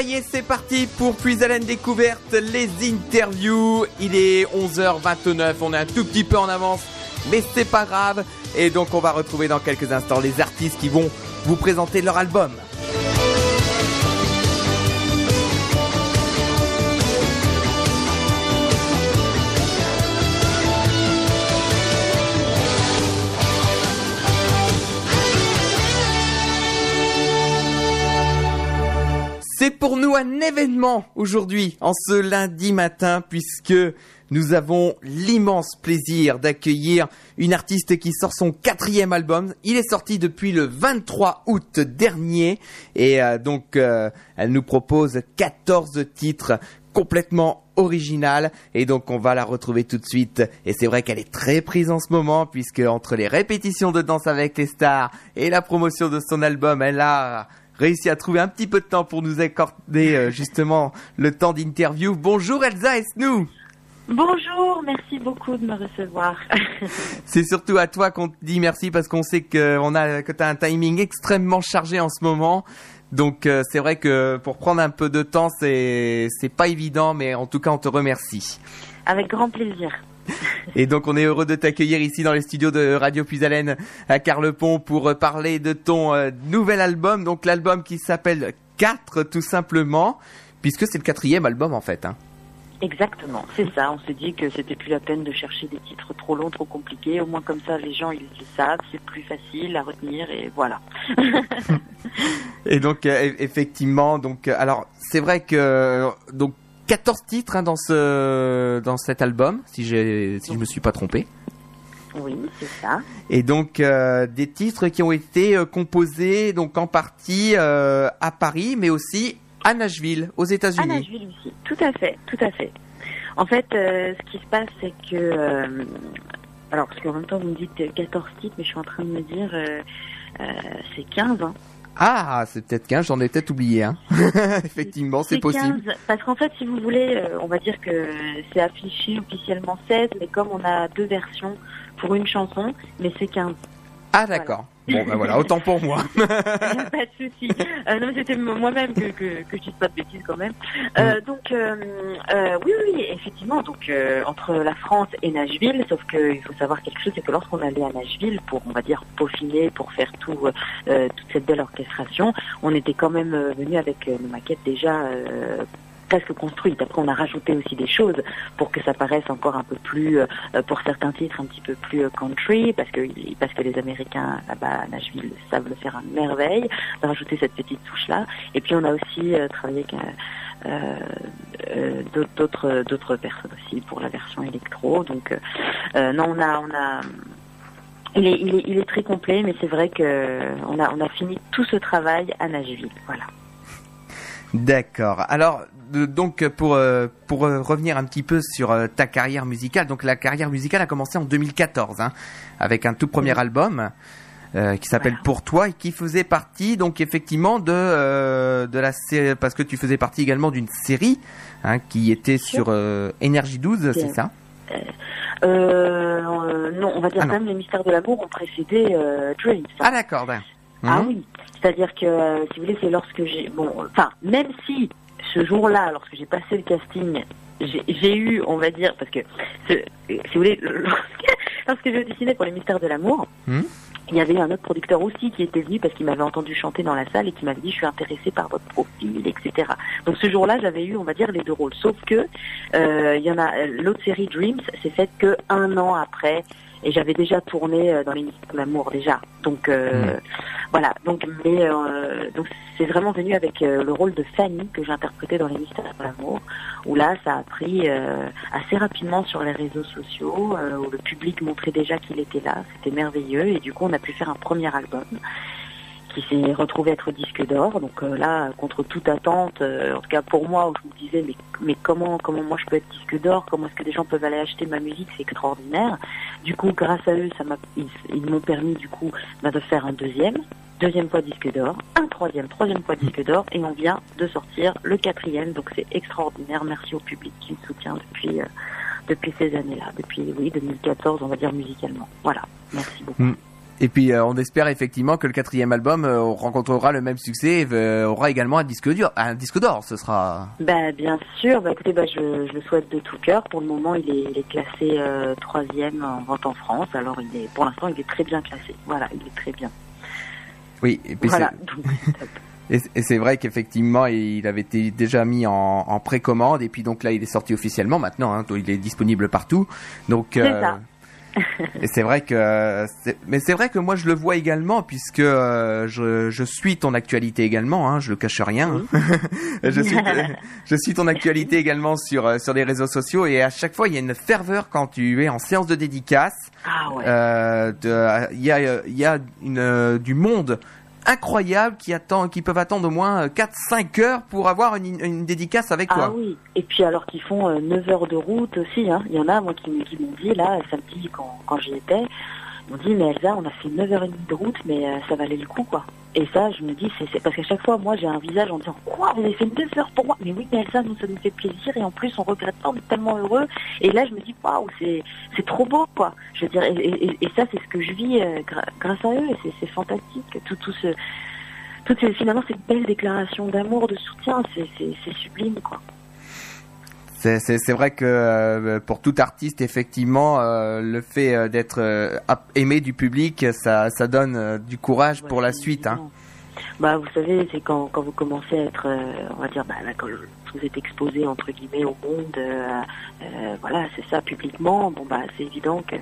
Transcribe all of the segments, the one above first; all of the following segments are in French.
Ça y est, c'est parti pour Puis Haleine Découverte, les interviews. Il est 11h29, on est un tout petit peu en avance, mais c'est pas grave. Et donc on va retrouver dans quelques instants les artistes qui vont vous présenter leur album. C'est pour nous un événement aujourd'hui, en ce lundi matin, puisque nous avons l'immense plaisir d'accueillir une artiste qui sort son quatrième album. Il est sorti depuis le 23 août dernier. Et euh, donc euh, elle nous propose 14 titres complètement original. Et donc on va la retrouver tout de suite. Et c'est vrai qu'elle est très prise en ce moment puisque entre les répétitions de Danse avec les stars et la promotion de son album elle a réussi à trouver un petit peu de temps pour nous accorder euh, justement le temps d'interview. Bonjour Elsa Esnou Bonjour, merci beaucoup de me recevoir. C'est surtout à toi qu'on te dit merci parce qu'on sait que on a que tu as un timing extrêmement chargé en ce moment. Donc euh, c'est vrai que pour prendre un peu de temps, c'est c'est pas évident mais en tout cas on te remercie. Avec grand plaisir. Et donc on est heureux de t'accueillir ici dans les studios de Radio Puisalène à Carlepont pour parler de ton euh, nouvel album, donc l'album qui s'appelle 4 tout simplement, puisque c'est le quatrième album en fait. Hein. Exactement, c'est ça. On s'est dit que c'était plus la peine de chercher des titres trop longs, trop compliqués. Au moins comme ça, les gens ils le savent, c'est plus facile à retenir et voilà. et donc euh, effectivement, donc euh, alors c'est vrai que donc 14 titres hein, dans ce dans cet album, si si je me suis pas trompé. Oui, c'est ça. Et donc euh, des titres qui ont été euh, composés donc en partie euh, à Paris, mais aussi à Nashville, aux États-Unis. À Nashville aussi, tout à fait, tout à fait. En fait, ce qui se passe, c'est que alors parce qu'en même temps vous me dites 14 titres, mais je suis en train de me dire c'est 15. Hein. Ah, c'est peut-être 15, j'en ai peut-être oublié. Hein. Effectivement, c'est possible. 15, parce qu'en fait, si vous voulez, euh, on va dire que c'est affiché officiellement 16, mais comme on a deux versions pour une chanson, mais c'est 15. Ah d'accord. Bon ben voilà, autant pour moi. pas de souci. Euh, non, c'était moi-même que, que, que je dise pas de bêtises quand même. Euh, donc euh, euh, oui, oui, effectivement. Donc entre la France et Nashville, sauf qu'il faut savoir quelque chose, c'est que lorsqu'on allait à Nashville pour, on va dire, peaufiner, pour faire tout, toute cette belle orchestration, on était quand même venu avec nos maquettes déjà presque construite. Après, on a rajouté aussi des choses pour que ça paraisse encore un peu plus, euh, pour certains titres, un petit peu plus euh, country, parce que parce que les Américains là-bas à Nashville savent le faire à merveille, de rajouter cette petite touche-là. Et puis, on a aussi euh, travaillé avec euh, euh, d'autres d'autres personnes aussi pour la version électro. Donc, euh, non, on a on a il est, il est, il est très complet, mais c'est vrai que on a, on a fini tout ce travail à Nashville. Voilà. D'accord. Alors, de- donc pour euh, pour euh, revenir un petit peu sur euh, ta carrière musicale, donc la carrière musicale a commencé en 2014, hein, avec un tout premier album euh, qui s'appelle Voilà. Pour toi et qui faisait partie donc effectivement de euh, de la série parce que tu faisais partie également d'une série hein, qui était sur euh, Énergie 12, c'est ça? Euh, euh, non, on va dire Ah quand non. même les mystères de l'amour ont précédé euh, Dreams. Ah d'accord. D'accord. Ah oui, c'est-à-dire que euh, si vous voulez, c'est lorsque j'ai bon, enfin même si ce jour-là, lorsque j'ai passé le casting, j'ai eu, on va dire, parce que ce- si vous voulez, lorsque, lorsque je dessinais pour les mystères de l'amour. Mhm. Il y avait un autre producteur aussi qui était venu parce qu'il m'avait entendu chanter dans la salle et qui m'avait dit je suis intéressé par votre profil, etc. Donc ce jour-là, j'avais eu, on va dire, les deux rôles. Sauf que euh, il y en a l'autre série Dreams, c'est faite que un an après et j'avais déjà tourné euh, dans les mystères de l'amour déjà. Donc euh, voilà. Donc mais euh, donc c'est vraiment venu avec euh, le rôle de Fanny que j'ai interprété dans les mystères de l'amour où là ça a pris euh, assez rapidement sur les réseaux sociaux où le public montrait déjà qu'il était là. C'était merveilleux et du coup on a pu faire un premier album qui s'est retrouvé être disque d'or. Donc euh, là, contre toute attente, euh, en tout cas pour moi, où je me disais mais, mais comment comment moi je peux être disque d'or? Comment est-ce que des gens peuvent aller acheter ma musique? C'est extraordinaire. Du coup, grâce à eux, ça m'a ils, ils m'ont permis du coup bah, de faire un deuxième, deuxième fois disque d'or, un troisième, troisième fois disque d'or, et on vient de sortir le quatrième. Donc c'est extraordinaire. Merci au public qui me soutient depuis. euh, depuis ces années-là, depuis oui 2014, on va dire musicalement. Voilà, merci beaucoup. Et puis on espère effectivement que le quatrième album rencontrera le même succès et aura également un disque d'or. Un disque d'or, ce sera. Bah bien sûr. Bah écoutez, bah, je, je, le souhaite de tout cœur. Pour le moment, il est, il est classé troisième en vente en France. Alors il est, pour l'instant, il est très bien classé. Voilà, il est très bien. Oui. Et puis voilà. Et, c'est vrai qu'effectivement, il avait été déjà mis en, précommande et puis donc là, il est sorti officiellement maintenant. Hein, il est disponible partout. Donc. Euh, ça. Et c'est vrai que, mais c'est vrai que moi je le vois également puisque euh, je, suis ton actualité également. Hein, je le cache rien. je suis, je suis ton actualité également sur euh, sur les réseaux sociaux et à chaque fois il y a une ferveur quand tu es en séance de dédicace. Ah ouais. il y a il y a une, du monde incroyables qui attend, qui peuvent attendre au moins 4-5 heures pour avoir une, une, dédicace avec toi. Ah oui, et puis alors qu'ils font 9 euh, heures de route aussi, hein. il y en a moi qui, qui m'ont dit là samedi quand, quand j'y étais, on dit mais Elsa, on a fait 9h30 de route, mais euh, ça valait le coup quoi. Et ça, je me dis, c'est parce qu'à chaque fois, moi, j'ai un visage en disant quoi, vous avez fait 9 heures pour moi? Mais oui, mais Elsa, nous ça nous fait plaisir et en plus on regrette pas, on est tellement heureux. Et là, je me dis waouh, c'est trop beau quoi. Je veux dire, et, ça, c'est ce que je vis euh, grâce à eux, et c'est fantastique. Tout tout ce toutes finalement cette belle déclaration d'amour, de soutien, c'est sublime quoi. C'est vrai que euh, pour tout artiste, effectivement, euh, le fait euh, d'être aimé du public, ça, ça donne du courage pour la suite. Hein. Bah, vous savez, c'est quand, quand vous commencez à être, on va dire, bah, quand vous êtes exposé entre guillemets au monde, voilà, c'est ça, publiquement. Bon bah, c'est évident que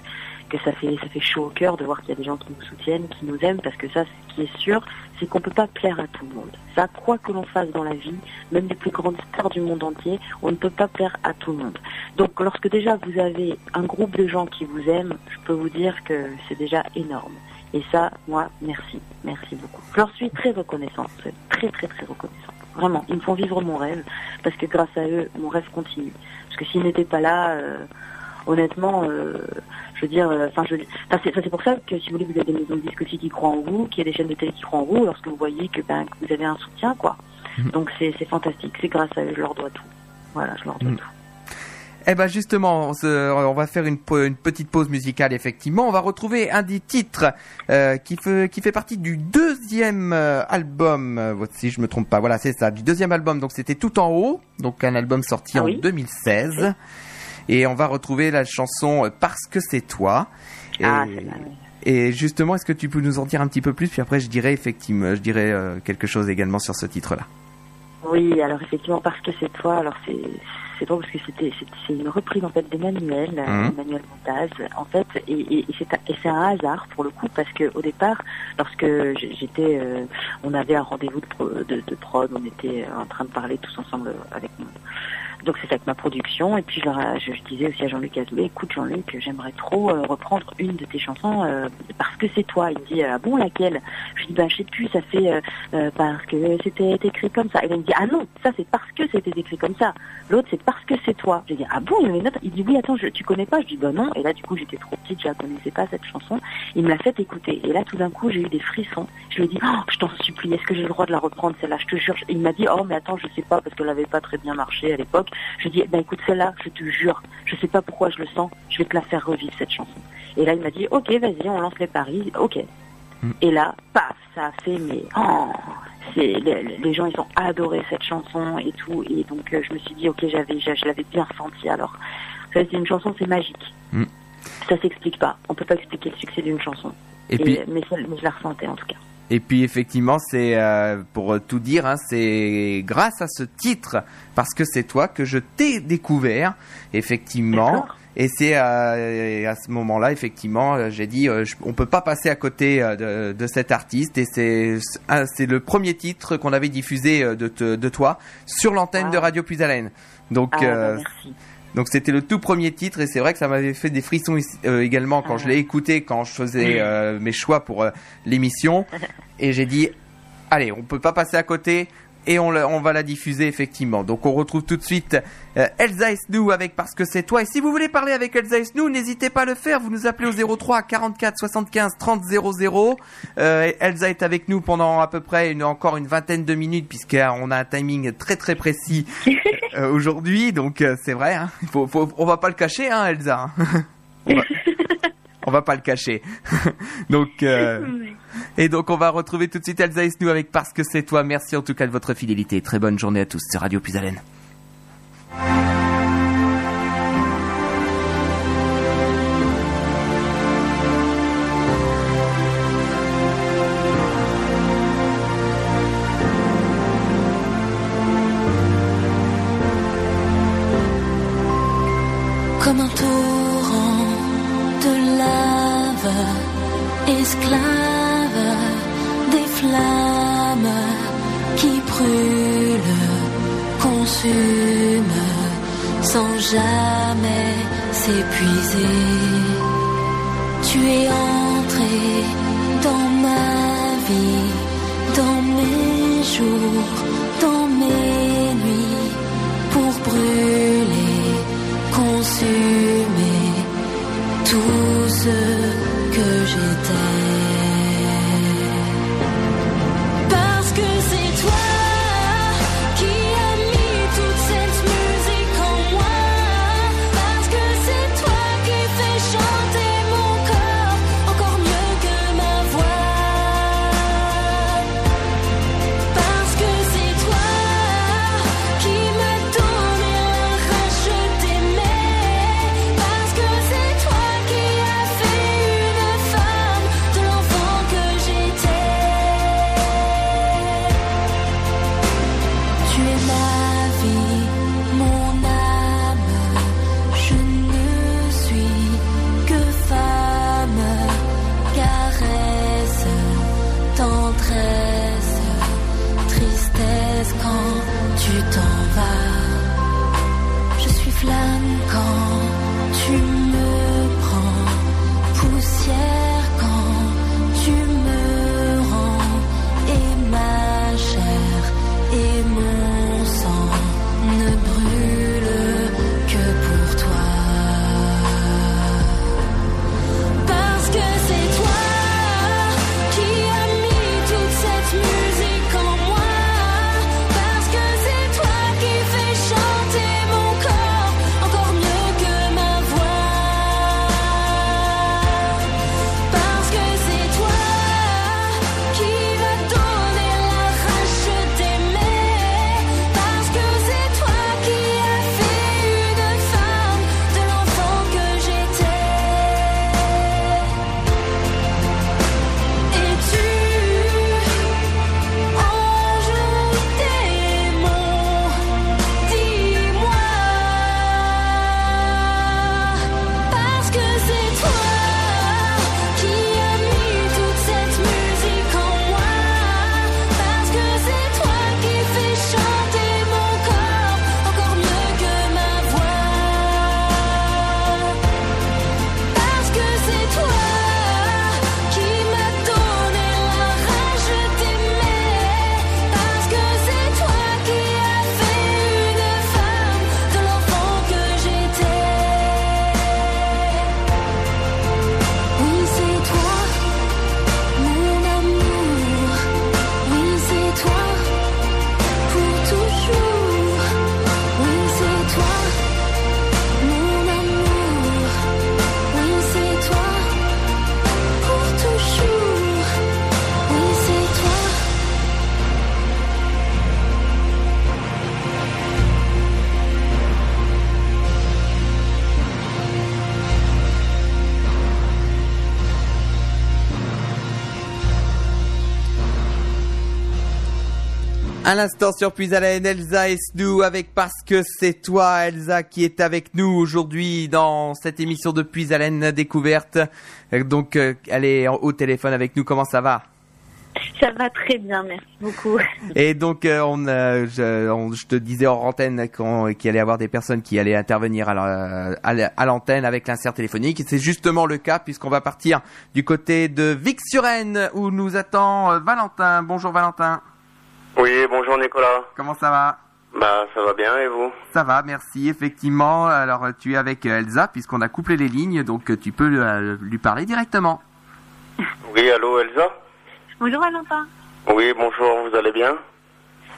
que ça fait ça fait chaud au cœur de voir qu'il y a des gens qui nous soutiennent, qui nous aiment, parce que ça, ce qui est sûr, c'est qu'on peut pas plaire à tout le monde. Ça, quoi que l'on fasse dans la vie, même les plus grandes stars du monde entier, on ne peut pas plaire à tout le monde. Donc, lorsque déjà vous avez un groupe de gens qui vous aiment, je peux vous dire que c'est déjà énorme. Et ça, moi, merci, merci beaucoup. Je leur suis très reconnaissante, très très très reconnaissante. Vraiment, ils me font vivre mon rêve, parce que grâce à eux, mon rêve continue. Parce que s'ils n'étaient pas là, euh, honnêtement, euh, je veux dire, euh, enfin, je, c'est pour ça que si vous voulez, vous avez des maisons de disques aussi qui croient en vous, qu'il y a des chaînes de télé qui croient en vous, lorsque vous voyez que, ben, que vous avez un soutien, quoi. Mhm. Donc c'est fantastique, c'est grâce à eux, je leur dois tout. Voilà, je leur dois mhm. tout. Eh ben justement, on, va faire une, une, petite pause musicale effectivement. On va retrouver un des titres euh, qui, fait, qui fait partie du deuxième album, si je me trompe pas. Voilà, c'est ça, du deuxième album. Donc c'était Tout en haut, donc un album sorti ah en 2016. Et on va retrouver la chanson Parce que c'est toi. Ah, et, justement, est-ce que tu peux nous en dire un petit peu plus? Puis après, je dirais effectivement, je dirais euh, quelque chose également sur ce titre-là. Oui, alors effectivement, parce que c'est toi. Alors c'est c'est drôle parce que c'était c'est une reprise en fait d'Emmanuel, mmh. Emmanuel Montaz, en fait, et, et, c'est un hasard pour le coup parce que au départ, lorsque j'étais, euh, on avait un rendez-vous de, de, de, prod, on était en train de parler tous ensemble avec mon, donc c'est avec ma production. Et puis je, je, disais aussi à Jean-Luc Azoulay, écoute Jean-Luc, j'aimerais trop euh, reprendre une de tes chansons euh, parce que c'est toi. Il me dit, ah bon laquelle? Je dis, ben je sais plus, ça fait euh, parce que c'était écrit comme ça. Et il me dit, ah non, ça c'est parce que c'était écrit comme ça. L'autre c'est parce que c'est toi. Je dis, ah bon, il y a une autre? Il dit, oui, attends, je, tu connais pas? Je dis, ben non. Et là du coup j'étais trop petite, je la connaissais pas cette chanson. Il me l'a fait écouter. Et là tout d'un coup j'ai eu des frissons. Je lui ai dit, oh, je t'en supplie, est-ce que j'ai le droit de la reprendre celle-là? Je te jure. Il m'a dit, oh mais attends, je sais pas parce qu'elle avait pas très bien marché à l'époque. Je dis, ben écoute, celle-là, je te jure, je sais pas pourquoi je le sens, je vais te la faire revivre cette chanson. Et là, il m'a dit, ok, vas-y, on lance les paris, ok. Hmm. Et là, paf, ça a fait, mais oh, c'est les, gens, ils ont adoré cette chanson et tout. Et donc, euh, je me suis dit, ok, j'avais, je, l'avais bien ressenti. Alors, c'est une chanson, c'est magique. Hmm. Ça s'explique pas. On peut pas expliquer le succès d'une chanson. Et, puis... mais, mais je la ressentais en tout cas. Et puis effectivement, c'est euh, pour tout dire, hein, c'est grâce à ce titre, parce que c'est toi que je t'ai découvert, effectivement. Et c'est euh, à ce moment-là, effectivement, euh, j'ai dit, euh, on peut pas passer à côté de, de cet artiste. Et c'est c'est le premier titre qu'on avait diffusé de, de toi sur l'antenne de Radio Puisalène. Donc ah, bah, merci. Donc c'était le tout premier titre et c'est vrai que ça m'avait fait des frissons euh, également quand je l'ai écouté, quand je faisais euh, mes choix pour euh, l'émission. Et j'ai dit, allez, on peut pas passer à côté et on, on, va la diffuser effectivement. Donc on retrouve tout de suite Elsa Esnou avec Parce que c'est toi. Et si vous voulez parler avec Elsa Esnou, n'hésitez pas à le faire. Vous nous appelez au 03 44 75 30 00. Elsa est avec nous pendant à peu près une, encore une vingtaine de minutes puisqu'on a un timing très très précis euh, aujourd'hui, donc euh, c'est vrai. Hein, faut, faut, on va pas le cacher, hein, Elsa. on va pas le cacher. donc, euh, et donc on va retrouver tout de suite Elsa Esnou avec Parce que c'est toi. Merci en tout cas de votre fidélité. Très bonne journée à tous. C'est Radio Puisalène. Consument sans jamais s'épuiser. Tu es entré dans ma vie, dans mes jours, dans mes nuits, pour brûler, consumer tout ce que j'étais. À l'instant sur Puisalène, Elsa Esnou avec Parce que c'est toi, Elsa, qui est avec nous aujourd'hui dans cette émission de Puisalène Découverte. Euh, Donc, euh, elle est en- au téléphone avec nous. Comment ça va? Ça va très bien, merci beaucoup. Et donc, euh, on, euh, je, on- je te disais hors antenne qu'on- qu'il allait y avoir des personnes qui allaient intervenir à la- à la- à l'antenne avec l'insert téléphonique. Et c'est justement le cas puisqu'on va partir du côté de Vic-sur-Aisne où nous attend euh, Valentin. Bonjour Valentin. Oui, bonjour Nicolas. Comment ça va? Bah, ça va bien et vous? Ça va, merci. Effectivement, alors euh, tu es avec euh, Elsa puisqu'on a couplé les lignes, donc euh, tu peux euh, lui parler directement. Oui, allô Elsa? Bonjour Valentin. Oui, bonjour, vous allez bien?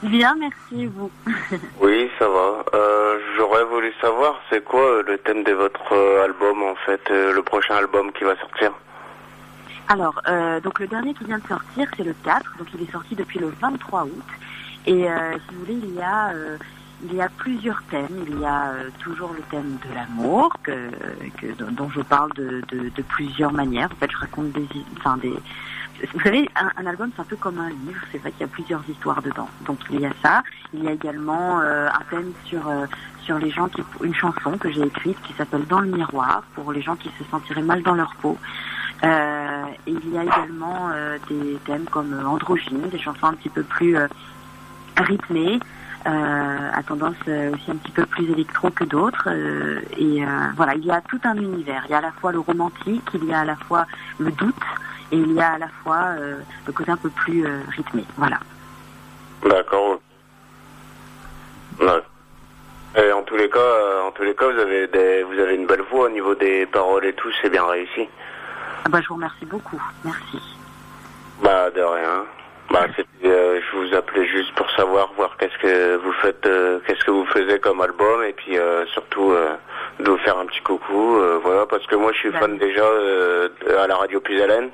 Bien, merci vous. Oui, ça va. Euh, J'aurais voulu savoir, c'est quoi le thème de votre album, en fait, le prochain album qui va sortir? Alors, euh, donc le dernier qui vient de sortir, c'est le 4, donc il est sorti depuis le 23 août. Et euh, si vous voulez, il y a euh, il y a plusieurs thèmes. Il y a euh, toujours le thème de l'amour, que, que- dont- je parle de, de, de plusieurs manières. En fait, je raconte des, enfin des. Vous savez, un, un album, c'est un peu comme un livre. C'est vrai qu'il y a plusieurs histoires dedans. Donc il y a ça. Il y a également euh, un thème sur euh, sur les gens qui, une chanson que j'ai écrite qui s'appelle Dans le miroir pour les gens qui se sentiraient mal dans leur peau. Euh, il y a également euh, des thèmes comme euh, androgyne, des chansons un petit peu plus euh, rythmées, à tendance aussi un petit peu plus électro que d'autres. et voilà, il y a tout un univers. Il y a à la fois le romantique, il y a à la fois le doute, et il y a à la fois le côté un peu plus rythmé. Voilà. D'accord. Ouais. En tous les cas, en tous les cas, vous avez des, vous avez une belle voix au niveau des paroles et tout, c'est bien réussi. Ah bah, je vous remercie beaucoup. Merci. Bah de rien. Bah euh, je vous appelais juste pour savoir, voir qu'est-ce que vous faites, euh, qu'est-ce que vous faisiez comme album et puis euh, surtout de vous faire un petit coucou, voilà, parce que moi je suis fan déjà à la radio Puisalène.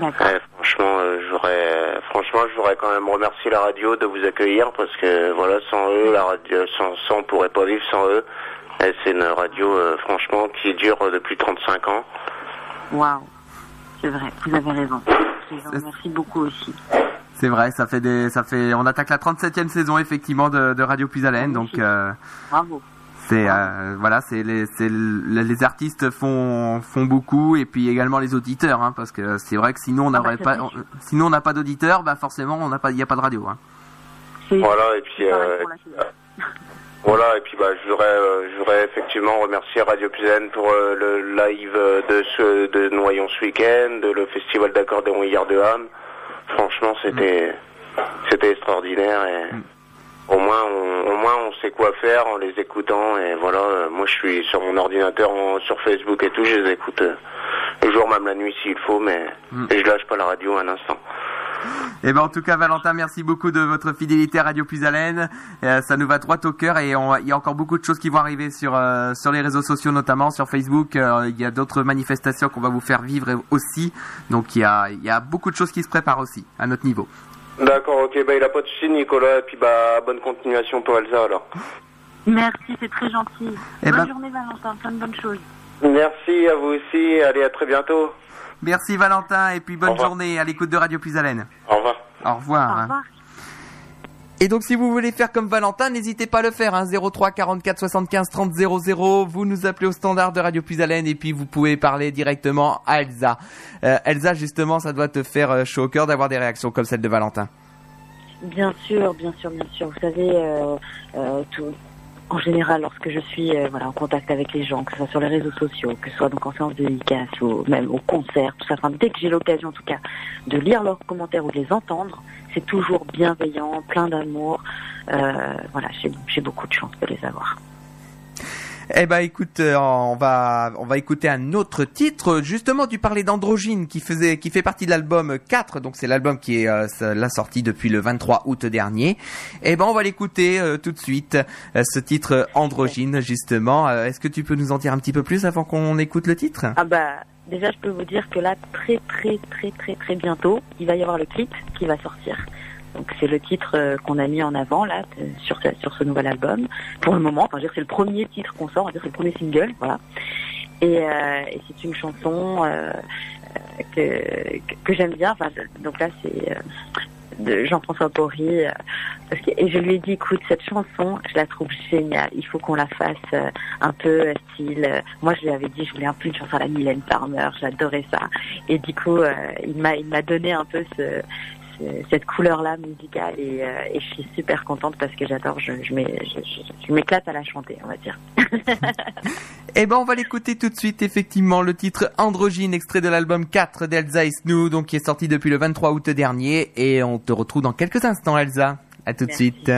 Et franchement, j'aurais, franchement, je voudrais quand même remercier la radio de vous accueillir parce que voilà, sans eux, la radio, sans, sans on pourrait pas vivre sans eux. Et c'est une radio, franchement, qui dure depuis 35 ans. Waouh. C'est vrai, vous avez raison. Je vous remercie beaucoup aussi. C'est vrai, ça fait des, ça fait, on attaque la 37e saison effectivement de, de Radio Puisalène, donc euh, Bravo. c'est, euh, voilà, c'est les, c'est le- les artistes font, font beaucoup et puis également les auditeurs, hein, parce que c'est vrai que sinon on Ah bah, n'aurait pas, on- sinon on n'a pas d'auditeurs, bah forcément on n'a pas, il n'y a pas de radio. Hein. Voilà, et puis, euh. Voilà, et puis bah, je voudrais, euh, je voudrais effectivement remercier Radio Puisalène pour euh, le live euh, de ce de Noyon ce week-end, de le festival d'accordéon hier de Ham. Franchement, c'était c'était extraordinaire et au moins on, au moins on sait quoi faire en les écoutant et voilà. euh, moi, je suis sur mon ordinateur, en- sur Facebook et tout, je les écoute le jour, même la nuit s'il faut, mais Mm. et je lâche pas la radio un instant. Et ben en tout cas Valentin, merci beaucoup de votre fidélité à Radio Puisalène. Euh, ça nous va droit au cœur et il y a encore beaucoup de choses qui vont arriver sur euh, sur les réseaux sociaux notamment sur Facebook. Euh, il y a d'autres manifestations qu'on va vous faire vivre aussi. Donc il y a il y a beaucoup de choses qui se préparent aussi à notre niveau. D'accord, ok, bah il a pas de souci Nicolas, et puis bah bonne continuation pour Elsa alors. Merci, c'est très gentil. Eh Bonne ben- journée Valentin, plein de bonnes choses. Merci à vous aussi, allez à très bientôt. Merci Valentin et puis bonne journée à l'écoute de Radio Puisalène. Au revoir. Au revoir. Au hein. revoir. Et donc si vous voulez faire comme Valentin, n'hésitez pas à le faire. Hein, 03 44 75 30 00. Vous nous appelez au standard de Radio Puisalène et puis vous pouvez parler directement à Elsa. Euh, Elsa, justement, ça doit te faire euh, chaud au cœur d'avoir des réactions comme celle de Valentin. Bien sûr, bien sûr, bien sûr. Vous savez, euh, euh, tout, en général, lorsque je suis euh, en contact avec les gens, que ce soit sur les réseaux sociaux, que ce soit donc en séance de dédicace ou même au concert, tout ça, dès que j'ai l'occasion en tout cas de lire leurs commentaires ou de les entendre, c'est toujours bienveillant, plein d'amour. Euh, voilà, j'ai beaucoup de chance de les avoir. Eh ben écoute, euh, on va on va écouter un autre titre. Justement, tu parlais d'Androgyne qui faisait qui fait partie de l'album 4, donc c'est l'album qui est euh, la sortie depuis le 23 août dernier. Eh ben on va l'écouter euh, tout de suite euh, ce titre Androgyne justement. Est-ce que tu peux nous en dire un petit peu plus avant qu'on écoute le titre? Ah bah déjà je peux vous dire que là très très très très très bientôt il va y avoir le clip qui va sortir. Donc c'est le titre euh, qu'on a mis en avant là de- sur ce, nouvel album. Pour le moment, enfin c'est le premier titre qu'on sort, c'est le premier single, voilà. Et, euh, c'est une chanson euh, euh, que, j'aime bien. Enfin donc là c'est euh, de Jean-François Porry. euh, parce que, et je lui ai dit écoute cette chanson je la trouve géniale. Il faut qu'on la fasse euh, un peu euh, style. euh, moi, je lui avais dit, je voulais un peu une chanson à la Mylène Farmer. J'adorais ça. Et du coup, euh, il m'a, donné un peu ce- cette couleur-là musicale et, euh, et je suis super contente parce que j'adore. Je, m'éclate à la chanter, on va dire. Eh ben on va l'écouter tout de suite effectivement le titre Androgyne extrait de l'album 4 d'Elsa Isnou donc qui est sorti depuis le 23 août dernier et on te retrouve dans quelques instants Elsa. À tout de suite.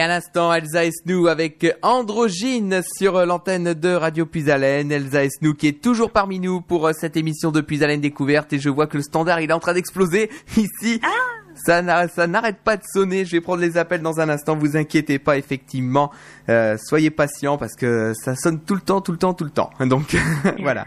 Et à l'instant, Elsa Esnou avec Androgyne sur l'antenne de Radio Puisalène. Elsa Esnou qui est toujours parmi nous pour euh, cette émission de Puisalène Découverte. Et je vois que le standard, il est en train d'exploser ici. Ça n'a- ça n'arrête pas de sonner. Je vais prendre les appels dans un instant. Vous inquiétez pas, effectivement. Euh, soyez patients parce que ça sonne tout le temps, tout le temps, tout le temps. Donc voilà.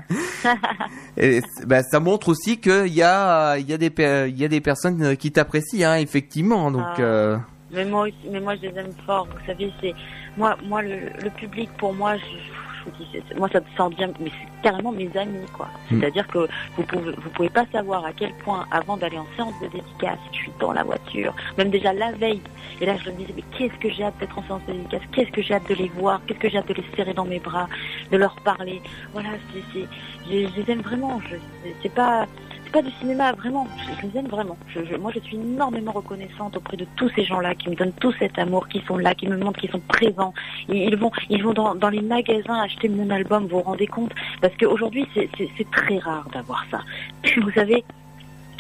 Et bah, ça montre aussi qu'il y a, il y a des, pe- il y a des personnes qui t'apprécient, hein, effectivement. Donc Ah. euh, Mais moi aussi, mais moi je les aime fort. Vous savez, c'est moi, moi le, le public pour moi, je, je vous dis, moi ça, ça en devient, mais c'est carrément mes amis quoi. Mm. C'est-à-dire que vous pouvez, vous pouvez pas savoir à quel point avant d'aller en séance de dédicace, je suis dans la voiture, même déjà la veille. Et là je me disais mais qu'est-ce que j'ai hâte d'être en séance de dédicace, qu'est-ce que j'ai hâte de les voir, qu'est-ce que j'ai hâte de les serrer dans mes bras, de leur parler? Voilà, c'est, je, les aime vraiment. Je, c'est- pas pas du cinéma, vraiment. Je, les aime vraiment. Je, je- moi, je suis énormément reconnaissante auprès de tous ces gens-là qui me donnent tout cet amour, qui sont là, qui me montrent qu'ils sont présents. Ils, ils vont, ils vont dans, dans les magasins acheter mon album. Vous vous rendez compte? Parce qu'aujourd'hui, c'est très rare d'avoir ça. Vous savez.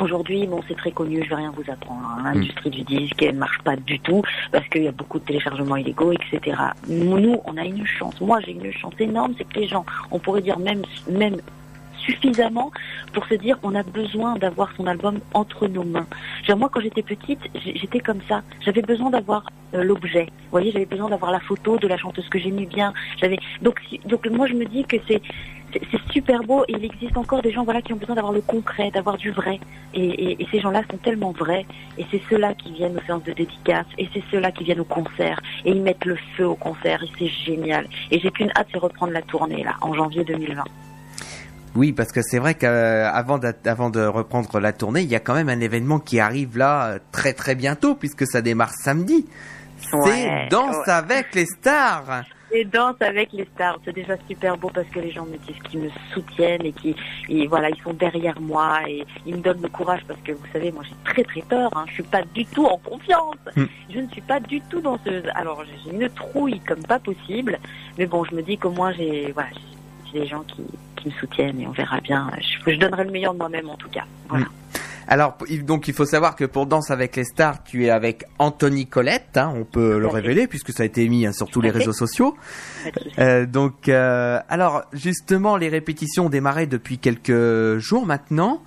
Aujourd'hui, bon, c'est très connu, je vais rien vous apprendre. hein. L'industrie du disque, elle marche pas du tout parce qu'il y a beaucoup de téléchargements illégaux, etc. Nous, on a une chance. Moi, j'ai une chance énorme, c'est que les gens, on pourrait dire même, même suffisamment pour se dire on a besoin d'avoir son album entre nos mains. Genre, moi quand j'étais petite, j'étais comme ça. J'avais besoin d'avoir euh, l'objet. Vous voyez, j'avais besoin d'avoir la photo de la chanteuse que j'aimais bien. J'avais donc donc moi je me dis que c'est c'est super beau et il existe encore des gens voilà qui ont besoin d'avoir le concret, d'avoir du vrai. Et, ces gens-là sont tellement vrais. Et c'est ceux-là qui viennent aux séances de dédicace. Et c'est ceux-là qui viennent au concert. Et ils mettent le feu au concert. Et c'est génial. Et j'ai qu'une hâte, c'est reprendre la tournée là en janvier 2020. Oui, parce que c'est vrai qu'avant avant de reprendre la tournée, il y a quand même un événement qui arrive là euh, très très bientôt puisque ça démarre samedi. C'est Ouais, Danse ouais. avec les stars. Et danse avec les stars, c'est déjà super beau parce que les gens me disent qu'ils me soutiennent et qui, voilà, ils sont derrière moi et ils me donnent le courage parce que vous savez, moi j'ai très très peur. Hein, je suis pas du tout en confiance. Hmm. Je ne suis pas du tout danseuse. Alors j'ai une trouille comme pas possible, mais bon, je me dis qu'au moins j'ai, voilà, j'ai des gens qui, qui me soutiennent et on verra bien. Je, je donnerai le meilleur de moi-même en tout cas. Voilà. Alors p- donc il faut savoir que pour Danse avec les stars, tu es avec Anthony Colette, hein, on peut le révéler puisque ça a été mis hein, sur tous les réseaux sociaux. Euh, donc, euh, alors justement, les répétitions ont démarré depuis quelques jours maintenant.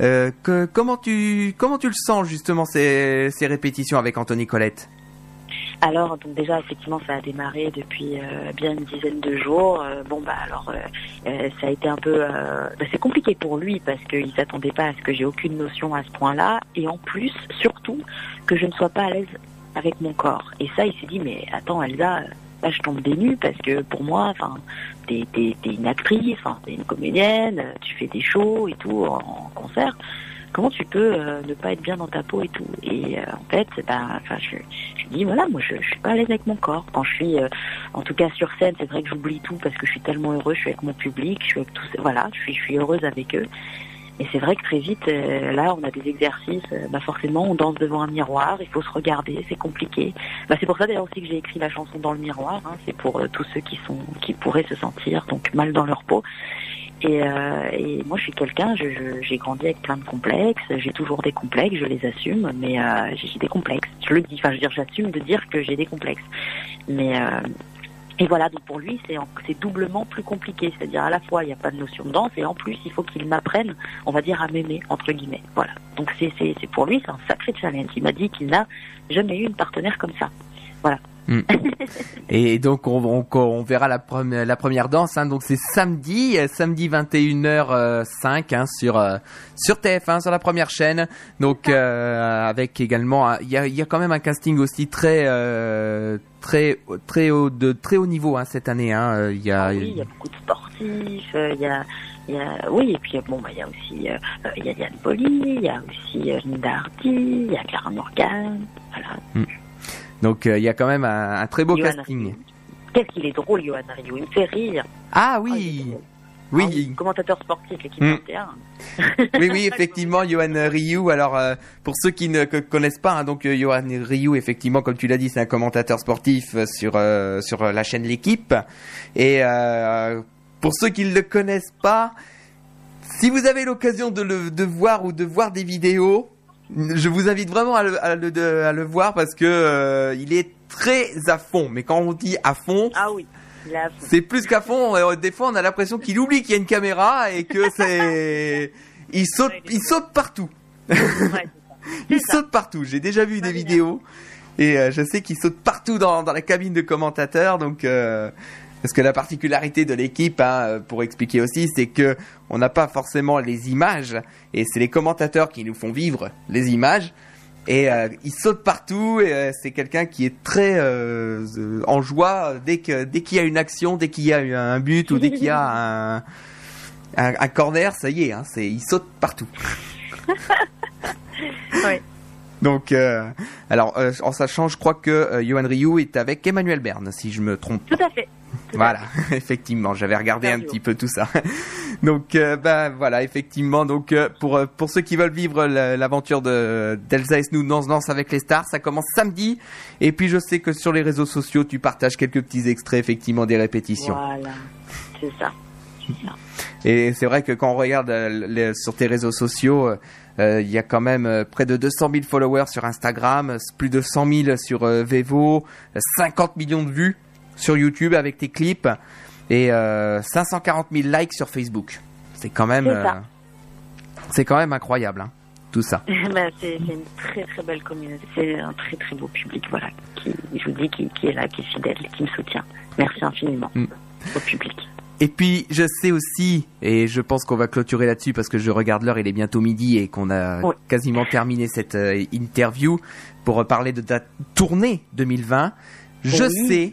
Euh, que, comment tu comment tu le sens justement ces, ces répétitions avec Anthony Colette? Alors, donc déjà, effectivement, ça a démarré depuis euh, bien une dizaine de jours. Euh, bon, bah alors, euh, ça a été un peu... bah, c'est compliqué pour lui parce qu'il s'attendait pas à ce que j'ai aucune notion à ce point-là. Et en plus, surtout, que je ne sois pas à l'aise avec mon corps. Et ça, il s'est dit, mais attends, Elsa, là, je tombe des parce que pour moi, enfin, t'es, une actrice, t'es une comédienne, tu fais des shows et tout en concert. Comment tu peux euh, ne pas être bien dans ta peau et tout Et euh, en fait, ben, enfin, je, je dis voilà, moi, je, je suis pas à l'aise avec mon corps. Quand je suis, euh, en tout cas sur scène, c'est vrai que j'oublie tout parce que je suis tellement heureux. Je suis avec mon public, je suis avec tous, voilà, je suis, je suis heureuse avec eux. Et c'est vrai que très vite, euh, là, on a des exercices. euh, bah forcément, on danse devant un miroir. Il faut se regarder, c'est compliqué. Bah, c'est pour ça d'ailleurs aussi que j'ai écrit la chanson dans le miroir. hein, c'est pour euh, tous ceux qui sont, qui pourraient se sentir donc mal dans leur peau. Et, euh, et moi, je suis quelqu'un. J'ai grandi avec plein de complexes. J'ai toujours des complexes. Je les assume, mais euh, j'ai des complexes. Je le dis. Enfin, je veux dire, j'assume de dire que j'ai des complexes. Mais euh, et voilà, donc pour lui, c'est en- c'est doublement plus compliqué. C'est-à-dire à la fois, il n'y a pas de notion de danse, et en plus, il faut qu'il m'apprenne, on va dire, à m'aimer, entre guillemets. Voilà. Donc c'est pour lui, c'est un sacré challenge. Il m'a dit qu'il n'a jamais eu une partenaire comme ça. Et donc on, on, on verra la, première la première danse. Hein, donc c'est samedi, euh, samedi 21h05 hein, sur euh, sur TF1 sur la première chaîne. Donc euh, avec également, il y a, il y a quand même un casting aussi très euh, très très haut de très haut niveau hein, cette année. Hein. Euh, Il y a Ah oui, il y a beaucoup de sportifs, euh, il y a, il y a, oui, et puis bon, bah, il y a aussi, euh, euh, il y a Diane Poli, il y a aussi euh, Linda Hardy, il y a Clara Morgan, voilà. Donc euh, il y a quand même un, un très beau casting. Qu'est-ce qu'il est drôle, Johan Rio, il me fait rire. Ah oui, drôle. oui. Ah commentateur sportif, l'équipe. 21. oui, oui, effectivement, Johan Ryu. Alors, euh, pour ceux qui ne co- connaissent pas, hein, donc euh, Johan Ryu, effectivement, comme tu l'as dit, c'est un commentateur sportif sur euh, sur la chaîne L'équipe. Et pour ceux qui ne le connaissent pas, si vous avez l'occasion de le de voir ou de voir des vidéos, je vous invite vraiment à le, à le, de- à le voir parce que euh, il est très à fond. Mais quand on dit à fond, Ah oui, c'est plus qu'à fond. Euh, Des fois, on a l'impression qu'il oublie qu'il y a une caméra et que c'est, il saute, il saute partout. ouais. Il ça. saute partout. J'ai déjà vu des bien. vidéos et euh, je sais qu'il saute partout dans, dans la cabine de commentateur. Donc, euh, parce que la particularité de l'équipe, hein, euh, pour expliquer aussi, c'est que on n'a pas forcément les images et c'est les commentateurs qui nous font vivre les images. Et euh, il saute partout et euh, c'est quelqu'un qui est très euh, en joie dès que dès qu'il y a une action, dès qu'il y a un but ou dès qu'il y a un, un, un corner, ça y est, hein, c'est il saute partout. Ouais. Donc, alors, en sachant, je crois que Johan Ryu est avec Emmanuel Berne, si je me trompe. Tout à fait. Voilà, effectivement, j'avais regardé un petit peu tout ça. Donc, euh, bah voilà, effectivement, donc euh, pour euh, pour ceux qui veulent vivre la- l'aventure de d'Elsa et Snow dans Danse avec les stars, ça commence samedi. Et puis, je sais que sur les réseaux sociaux, tu partages quelques petits extraits, effectivement, des répétitions. Voilà, c'est ça. Ça. Et c'est vrai que quand on regarde euh, les- sur tes réseaux sociaux, il y a quand même près de 200 000 followers sur Instagram, plus de 100 000 sur Vevo, euh, 50 millions de vues sur YouTube avec tes clips et euh, 540 000 likes sur Facebook. C'est quand même, C'est euh, quand même incroyable, hein, tout ça. Ben, c'est une très très belle communauté. C'est un très très beau public, voilà, qui, je vous dis, qui, qui est là, qui est fidèle, qui me soutient. Merci infiniment Mm. au public. Et puis je sais aussi, et je pense qu'on va clôturer là-dessus parce que je regarde l'heure, il est bientôt midi et qu'on a Oui. quasiment terminé cette euh, interview pour parler de ta tournée 2020. Je Oui. sais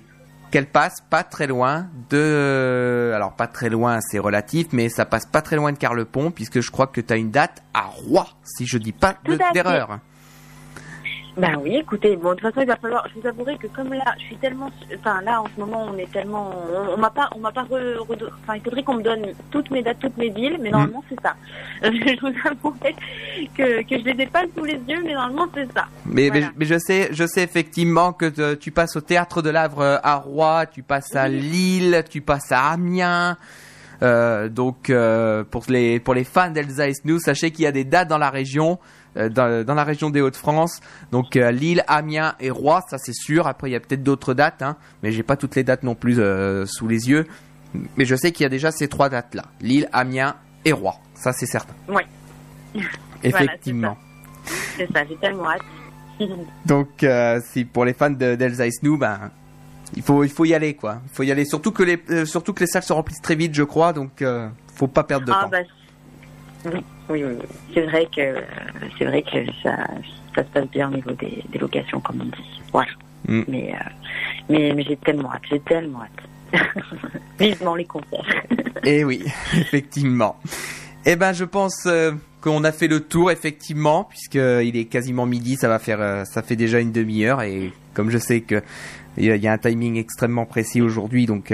qu'elle passe pas très loin de... Alors pas très loin, c'est relatif, mais ça passe pas très loin de Carlepont puisque je crois que tu as une date à Roy, si je dis pas d'erreur. Ben oui, écoutez, bon, de toute façon, il va falloir. Je vous avouerai que comme là, je suis tellement, enfin là, en ce moment, on est tellement, on, on m'a pas, on m'a pas, re- enfin, il faudrait qu'on me donne toutes mes dates, toutes mes villes, mais normalement, c'est ça. Euh, je vous avouerai que que je les ai pas sous les yeux, mais normalement, c'est ça. Mais, Voilà. mais, mais je sais, je sais effectivement que te- tu passes au théâtre de l'Avre euh, à Roy, tu passes à Lille, tu passes à Amiens. Euh, donc euh, pour les pour les fans d'Elsa et Snow, sachez qu'il y a des dates dans la région, dans, dans la région des Hauts-de-France. Donc euh, Lille, Amiens et Roy, ça c'est sûr. Après il y a peut-être d'autres dates, hein, mais j'ai pas toutes les dates non plus euh, sous les yeux. Mais je sais qu'il y a déjà ces trois dates là Lille, Amiens et Roy. Ça c'est certain. Ouais. Effectivement. C'est ça. J'ai tellement hâte. Donc, euh, si pour les fans de- d'Elsa et Snow, ben, il faut, il faut y aller, quoi. Il faut y aller. Surtout que les, euh, surtout que les salles se remplissent très vite, je crois. Donc, euh, faut pas perdre de ah temps. bah oui, oui, oui. C'est vrai que c'est vrai que ça, ça se passe bien au niveau des, des locations, comme on dit. Voilà. Mm. Mais, euh, mais mais j'ai tellement hâte. J'ai tellement hâte. Vivement les concerts. Eh oui, effectivement. Eh ben, je pense euh, qu'on a fait le tour, effectivement, puisque il est quasiment midi. Ça va faire, euh, ça fait déjà une demi-heure. Et comme je sais que il y a un timing extrêmement précis aujourd'hui, donc.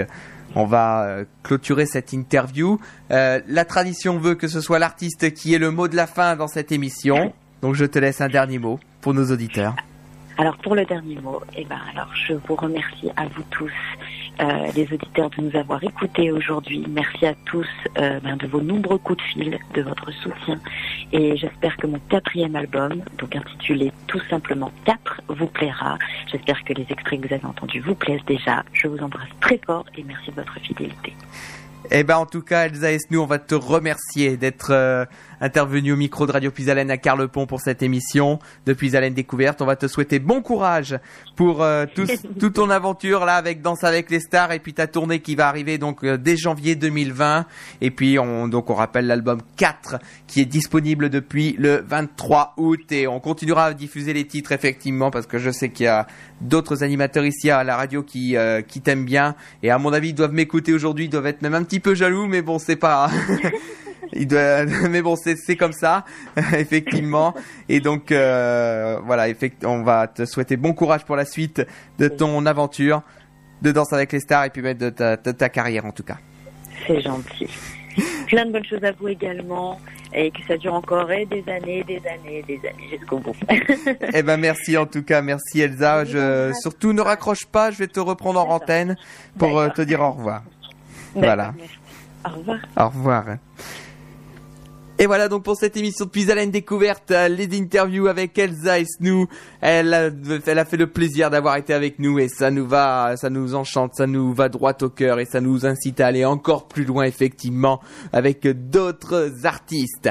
On va euh, clôturer cette interview. Euh, la tradition veut que ce soit l'artiste qui ait le mot de la fin dans cette émission. Donc je te laisse un dernier mot pour nos auditeurs. Alors pour le dernier mot, eh ben alors je vous remercie à vous tous, les auditeurs, de nous avoir écoutés aujourd'hui. Merci à tous euh, ben, de vos nombreux coups de fil, de votre soutien, et j'espère que mon quatrième album, donc intitulé tout simplement 4, vous plaira. J'espère que les extraits que vous avez entendus vous plaisent déjà. Je vous embrasse très fort et merci de votre fidélité. Eh ben en tout cas, Elsa et nous, on va te remercier d'être euh, intervenu au micro de Radio Puisalène à Carlepont pour cette émission de Puisalène Découverte. On va te souhaiter bon courage pour euh, tout- toute ton aventure là avec Danse avec les stars et puis ta tournée qui va arriver donc euh, dès janvier 2020. Et puis on donc on rappelle l'album 4 qui est disponible depuis le 23 août et on continuera à diffuser les titres effectivement parce que je sais qu'il y a d'autres animateurs ici à la radio qui euh, qui t'aiment bien et à mon avis ils doivent m'écouter aujourd'hui, ils doivent être même un petit peu jaloux mais bon c'est pas il doit mais bon c'est c'est comme ça effectivement et donc euh, voilà effect- on va te souhaiter bon courage pour la suite de ton aventure de danse avec les stars et puis même de ta, de ta carrière en tout cas. C'est gentil. Plein de bonnes choses à vous également et que ça dure encore et des années, des années, des années jusqu'au bout. Eh ben merci en tout cas, merci Elsa. Je surtout ne raccroche pas, je vais te reprendre en antenne pour euh, te dire au revoir. Voilà. merci. Au revoir. Au revoir. Et voilà donc pour cette émission de la découverte, euh, les interviews avec Elsa et Snou. Elle a, elle a fait le plaisir d'avoir été avec nous et ça nous va, ça nous enchante, ça nous va droit au cœur et ça nous incite à aller encore plus loin effectivement avec d'autres artistes.